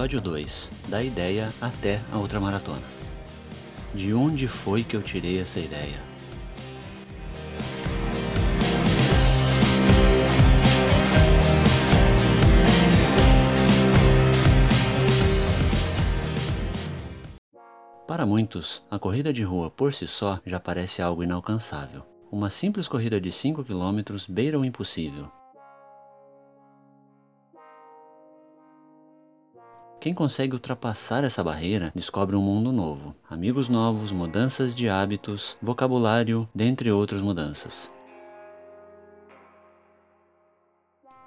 Episódio 2 Da ideia até a outra maratona. De onde foi que eu tirei essa ideia? Para muitos, a corrida de rua por si só já parece algo inalcançável. Uma simples corrida de 5 km beira o impossível. Quem consegue ultrapassar essa barreira descobre um mundo novo, amigos novos, mudanças de hábitos, vocabulário, dentre outras mudanças.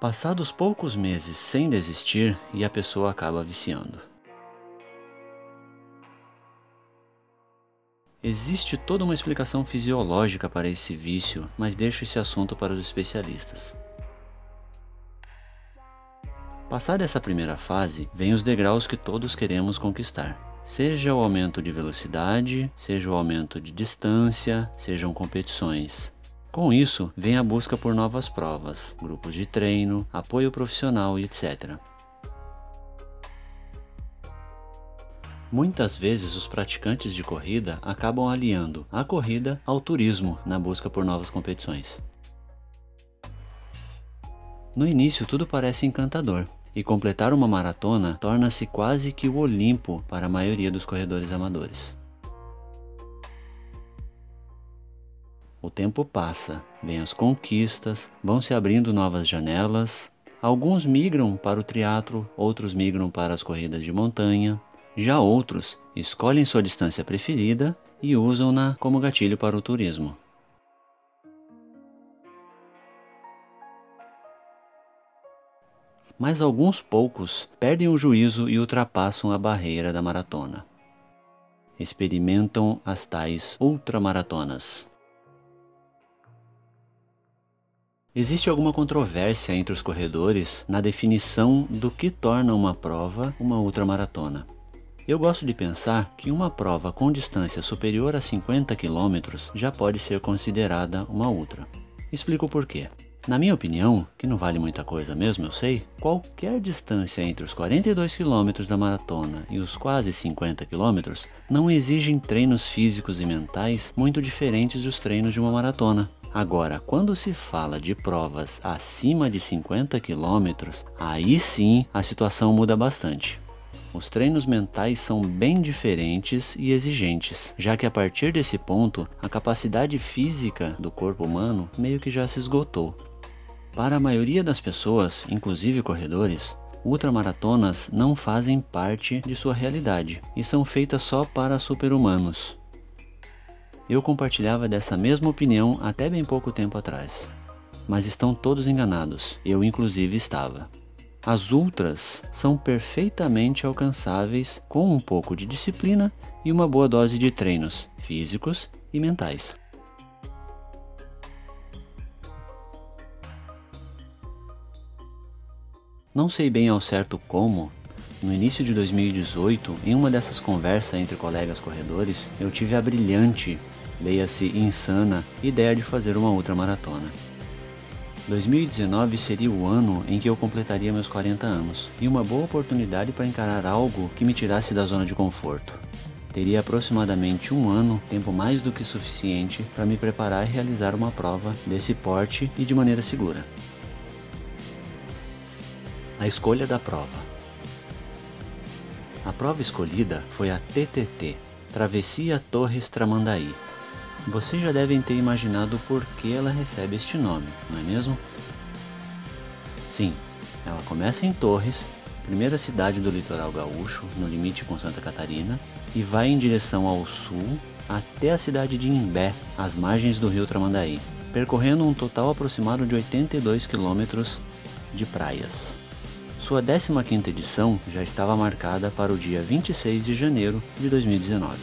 Passados poucos meses sem desistir e a pessoa acaba viciando. Existe toda uma explicação fisiológica para esse vício, mas deixo esse assunto para os especialistas. Passada essa primeira fase, vem os degraus que todos queremos conquistar. Seja o aumento de velocidade, seja o aumento de distância, sejam competições. Com isso, vem a busca por novas provas, grupos de treino, apoio profissional e etc. Muitas vezes os praticantes de corrida acabam aliando a corrida ao turismo na busca por novas competições. No início tudo parece encantador, e completar uma maratona torna-se quase que o Olimpo para a maioria dos corredores amadores. O tempo passa, vêm as conquistas, vão se abrindo novas janelas. Alguns migram para o triatlo, outros migram para as corridas de montanha. Já outros escolhem sua distância preferida e usam-na como gatilho para o turismo. Mas alguns poucos perdem o juízo e ultrapassam a barreira da maratona. Experimentam as tais ultramaratonas. Existe alguma controvérsia entre os corredores na definição do que torna uma prova uma ultramaratona. Eu gosto de pensar que uma prova com distância superior a 50 km já pode ser considerada uma ultra. Explico por quê. Na minha opinião, que não vale muita coisa mesmo, eu sei, qualquer distância entre os 42 km da maratona e os quase 50 km não exigem treinos físicos e mentais muito diferentes dos treinos de uma maratona. Agora, quando se fala de provas acima de 50 km, aí sim a situação muda bastante. Os treinos mentais são bem diferentes e exigentes, já que a partir desse ponto a capacidade física do corpo humano meio que já se esgotou. Para a maioria das pessoas, inclusive corredores, ultramaratonas não fazem parte de sua realidade e são feitas só para super-humanos. Eu compartilhava dessa mesma opinião até bem pouco tempo atrás. Mas estão todos enganados, eu inclusive estava. As ultras são perfeitamente alcançáveis com um pouco de disciplina e uma boa dose de treinos físicos e mentais. Não sei bem ao certo como, no início de 2018, em uma dessas conversas entre colegas corredores, eu tive a brilhante, leia-se insana, ideia de fazer uma outra maratona. 2019 seria o ano em que eu completaria meus 40 anos e uma boa oportunidade para encarar algo que me tirasse da zona de conforto. Teria aproximadamente um ano, tempo mais do que suficiente para me preparar e realizar uma prova desse porte e de maneira segura. A escolha da prova. A prova escolhida foi a TTT, Travessia Torres Tramandaí. Vocês já devem ter imaginado por que ela recebe este nome, não é mesmo? Sim, ela começa em Torres, primeira cidade do litoral gaúcho, no limite com Santa Catarina, e vai em direção ao sul até a cidade de Imbé, às margens do rio Tramandaí, percorrendo um total aproximado de 82 quilômetros de praias. Sua 15ª edição já estava marcada para o dia 26 de janeiro de 2019.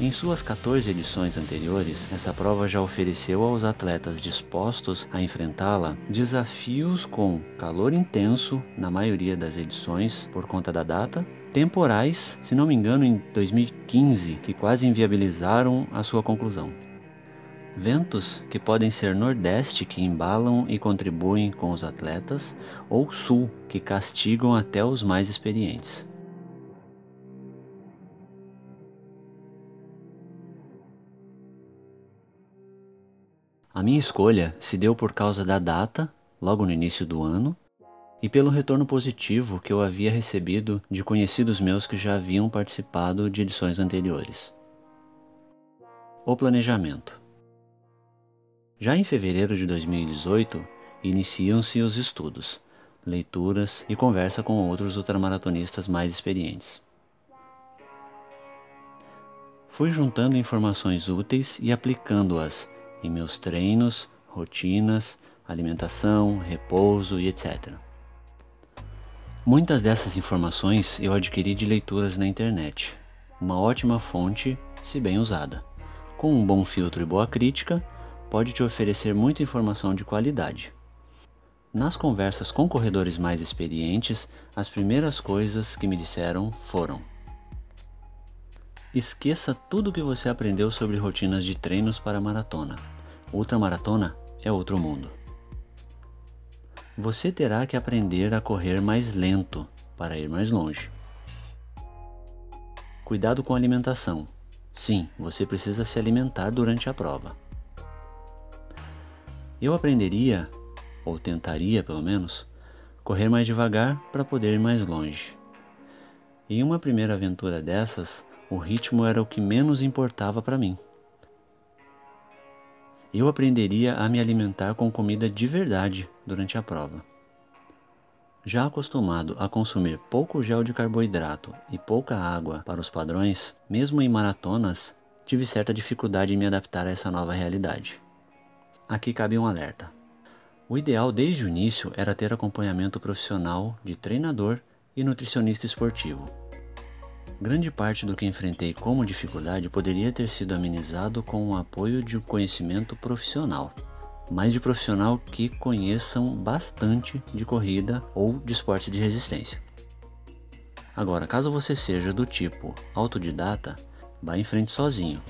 Em suas 14 edições anteriores, essa prova já ofereceu aos atletas dispostos a enfrentá-la desafios com calor intenso na maioria das edições por conta da data, temporais, se não me engano em 2015, que quase inviabilizaram a sua conclusão. Ventos que podem ser nordeste que embalam e contribuem com os atletas, ou sul que castigam até os mais experientes. A minha escolha se deu por causa da data, logo no início do ano, e pelo retorno positivo que eu havia recebido de conhecidos meus que já haviam participado de edições anteriores. O planejamento. Já em fevereiro de 2018, iniciam-se os estudos, leituras e conversa com outros ultramaratonistas mais experientes. Fui juntando informações úteis e aplicando-as em meus treinos, rotinas, alimentação, repouso e etc. Muitas dessas informações eu adquiri de leituras na internet, uma ótima fonte se bem usada. Com um bom filtro e boa crítica, pode te oferecer muita informação de qualidade. Nas conversas com corredores mais experientes, as primeiras coisas que me disseram foram: Esqueça tudo o que você aprendeu sobre rotinas de treinos para maratona. Ultramaratona é outro mundo. Você terá que aprender a correr mais lento para ir mais longe. Cuidado com a alimentação. Sim, você precisa se alimentar durante a prova. Eu aprenderia, ou tentaria pelo menos, correr mais devagar para poder ir mais longe. Em uma primeira aventura dessas, o ritmo era o que menos importava para mim. Eu aprenderia a me alimentar com comida de verdade durante a prova. Já acostumado a consumir pouco gel de carboidrato e pouca água para os padrões, mesmo em maratonas, tive certa dificuldade em me adaptar a essa nova realidade. Aqui cabe um alerta. O ideal desde o início era ter acompanhamento profissional de treinador e nutricionista esportivo. Grande parte do que enfrentei como dificuldade poderia ter sido amenizado com o apoio de um conhecimento profissional, mas de profissional que conheçam bastante de corrida ou de esporte de resistência. Agora, caso você seja do tipo autodidata, vá em frente sozinho,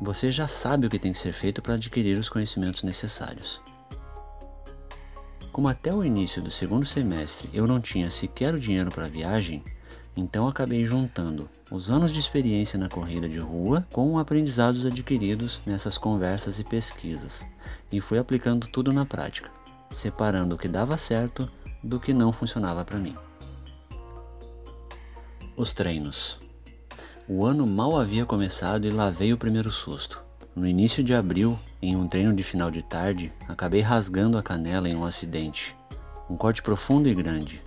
você já sabe o que tem que ser feito para adquirir os conhecimentos necessários. Como até o início do segundo semestre eu não tinha sequer o dinheiro para a viagem, então acabei juntando os anos de experiência na corrida de rua com aprendizados adquiridos nessas conversas e pesquisas, e fui aplicando tudo na prática, separando o que dava certo do que não funcionava para mim. Os treinos. O ano mal havia começado e lá veio o primeiro susto. No início de abril, em um treino de final de tarde, acabei rasgando a canela em um acidente. Um corte profundo e grande.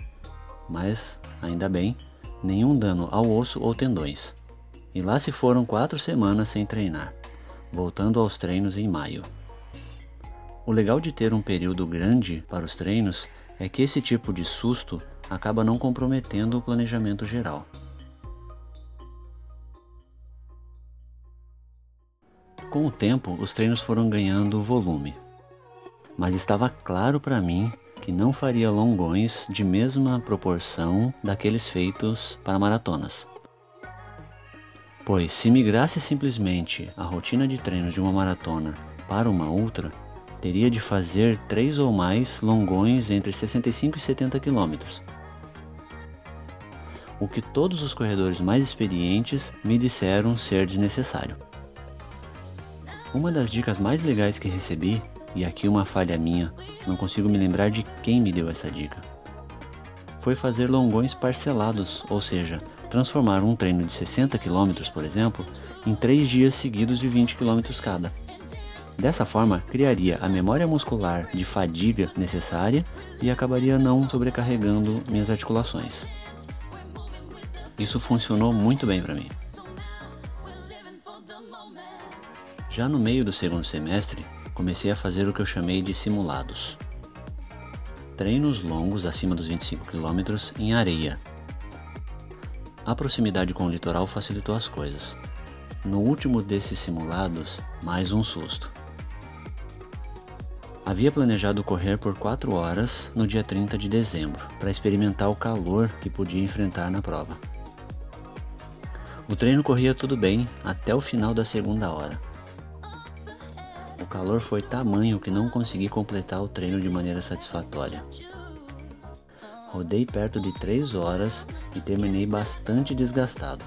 Mas, ainda bem, nenhum dano ao osso ou tendões. E lá se foram quatro semanas sem treinar, voltando aos treinos em maio. O legal de ter um período grande para os treinos é que esse tipo de susto acaba não comprometendo o planejamento geral. Com o tempo, os treinos foram ganhando volume, mas estava claro para mim que não faria longões de mesma proporção daqueles feitos para maratonas. Pois se migrasse simplesmente a rotina de treinos de uma maratona para uma ultra, teria de fazer três ou mais longões entre 65 e 70 quilômetros. O que todos os corredores mais experientes me disseram ser desnecessário. Uma das dicas mais legais que recebi, e aqui uma falha minha, não consigo me lembrar de quem me deu essa dica, foi fazer longões parcelados, ou seja, transformar um treino de 60 km, por exemplo, em 3 dias seguidos de 20 km cada. Dessa forma, criaria a memória muscular de fadiga necessária e acabaria não sobrecarregando minhas articulações. Isso funcionou muito bem para mim. Já no meio do segundo semestre, comecei a fazer o que eu chamei de simulados. Treinos longos acima dos 25 km em areia. A proximidade com o litoral facilitou as coisas. No último desses simulados, mais um susto. Havia planejado correr por 4 horas no dia 30 de dezembro, para experimentar o calor que podia enfrentar na prova. O treino corria tudo bem até o final da segunda hora O calor foi tamanho que não consegui completar o treino de maneira satisfatória. Rodei perto de 3 horas e terminei bastante desgastado.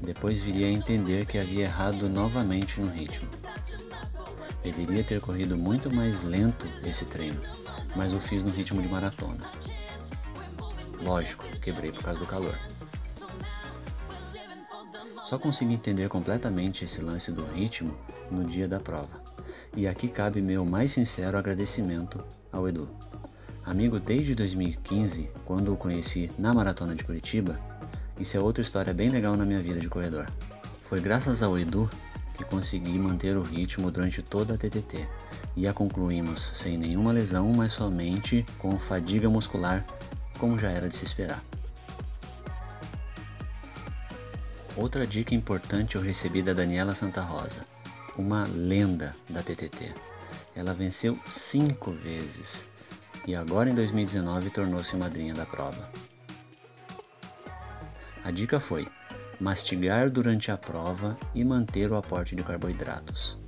Depois viria a entender que havia errado novamente no ritmo. Deveria ter corrido muito mais lento esse treino, mas o fiz no ritmo de maratona. Lógico, quebrei por causa do calor. Só consegui entender completamente esse lance do ritmo no dia da prova. E aqui cabe meu mais sincero agradecimento ao Edu. Amigo desde 2015, quando o conheci na Maratona de Curitiba, isso é outra história bem legal na minha vida de corredor. Foi graças ao Edu que consegui manter o ritmo durante toda a TTT e a concluímos sem nenhuma lesão, mas somente com fadiga muscular, como já era de se esperar. Outra dica importante eu recebi da Daniela Santa Rosa, uma lenda da TTT. Ela venceu cinco vezes e agora em 2019 tornou-se madrinha da prova. A dica foi mastigar durante a prova e manter o aporte de carboidratos.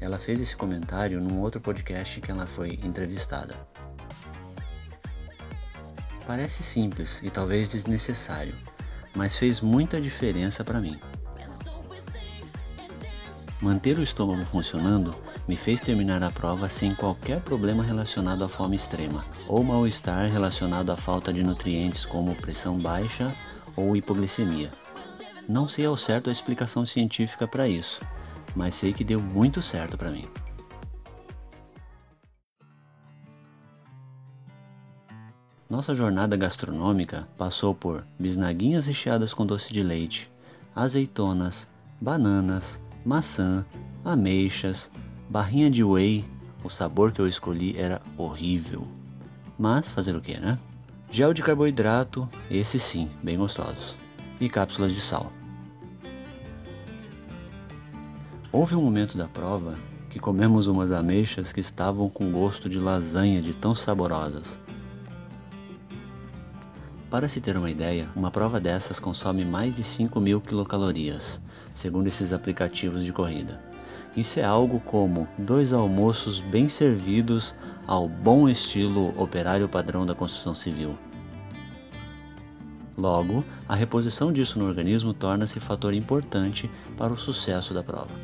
Ela fez esse comentário num outro podcast que ela foi entrevistada. Parece simples e talvez desnecessário, mas fez muita diferença para mim. Manter o estômago funcionando me fez terminar a prova sem qualquer problema relacionado à fome extrema ou mal-estar relacionado à falta de nutrientes como pressão baixa ou hipoglicemia. Não sei ao certo a explicação científica para isso, mas sei que deu muito certo para mim. Nossa jornada gastronômica passou por bisnaguinhas recheadas com doce de leite, azeitonas, bananas, maçã, ameixas, barrinha de whey. O sabor que eu escolhi era horrível. Mas fazer o que, né? Gel de carboidrato, esse sim, bem gostosos. E cápsulas de sal. Houve um momento da prova que comemos umas ameixas que estavam com gosto de lasanha de tão saborosas. Para se ter uma ideia, uma prova dessas consome mais de 5 mil quilocalorias, segundo esses aplicativos de corrida. Isso é algo como dois almoços bem servidos ao bom estilo operário padrão da construção civil. Logo, a reposição disso no organismo torna-se fator importante para o sucesso da prova.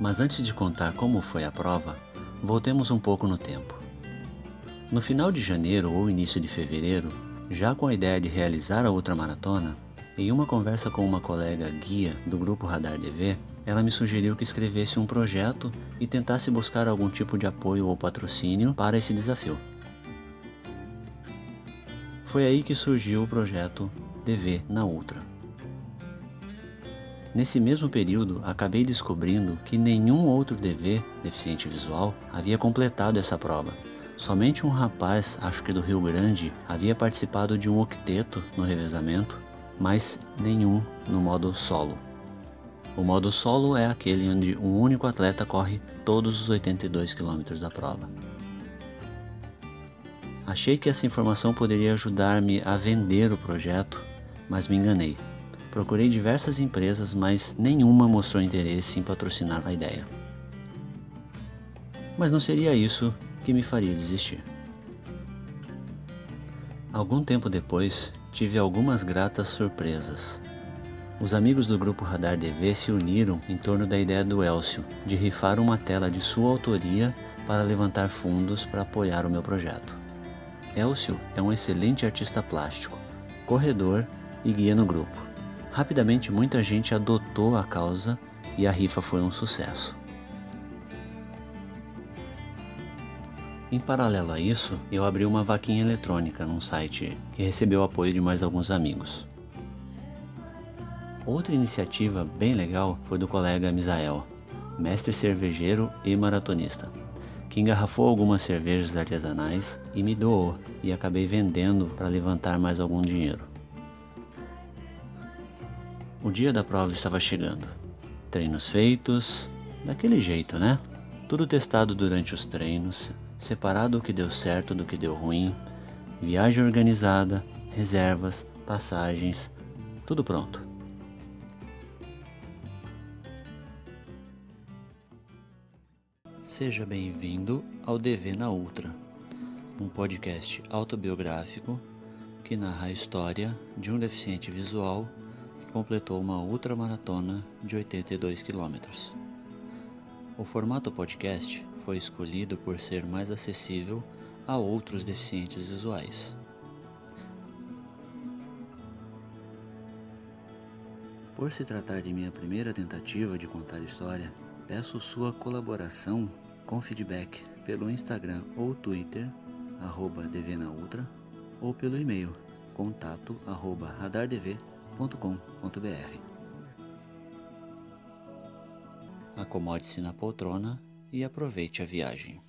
Mas antes de contar como foi a prova, voltemos um pouco no tempo. No final de janeiro ou início de fevereiro, já com a ideia de realizar a ultramaratona, em uma conversa com uma colega guia do grupo Radar DV, ela me sugeriu que escrevesse um projeto e tentasse buscar algum tipo de apoio ou patrocínio para esse desafio. Foi aí que surgiu o projeto DV na Ultra. Nesse mesmo período, acabei descobrindo que nenhum outro DV, deficiente visual, havia completado essa prova Somente um rapaz, acho que do Rio Grande, havia participado de um octeto no revezamento, mas nenhum no modo solo. O modo solo é aquele onde um único atleta corre todos os 82 km da prova. Achei que essa informação poderia ajudar-me a vender o projeto, mas me enganei. Procurei diversas empresas, mas nenhuma mostrou interesse em patrocinar a ideia. Mas não seria isso que me faria desistir. Algum tempo depois, tive algumas gratas surpresas. Os amigos do grupo Radar DV se uniram em torno da ideia do Elcio de rifar uma tela de sua autoria para levantar fundos para apoiar o meu projeto. Elcio é um excelente artista plástico, corredor e guia no grupo. Rapidamente muita gente adotou a causa e a rifa foi um sucesso. Em paralelo a isso, eu abri uma vaquinha eletrônica num site que recebeu apoio de mais alguns amigos. Outra iniciativa bem legal foi do colega Misael, mestre cervejeiro e maratonista, que engarrafou algumas cervejas artesanais e me doou e acabei vendendo para levantar mais algum dinheiro. O dia da prova estava chegando. Treinos feitos, daquele jeito, né? Tudo testado durante os treinos, separado o que deu certo do que deu ruim, viagem organizada, reservas, passagens, tudo pronto. Seja bem-vindo ao DV na Ultra, um podcast autobiográfico que narra a história de um deficiente visual que completou uma ultramaratona de 82 quilômetros. O formato podcast foi escolhido por ser mais acessível a outros deficientes visuais. Por se tratar de minha primeira tentativa de contar história, peço sua colaboração com feedback pelo Instagram ou Twitter, arroba dvnaultra, ou pelo e-mail, contato arroba radardv.com.br. Acomode-se na poltrona e aproveite a viagem.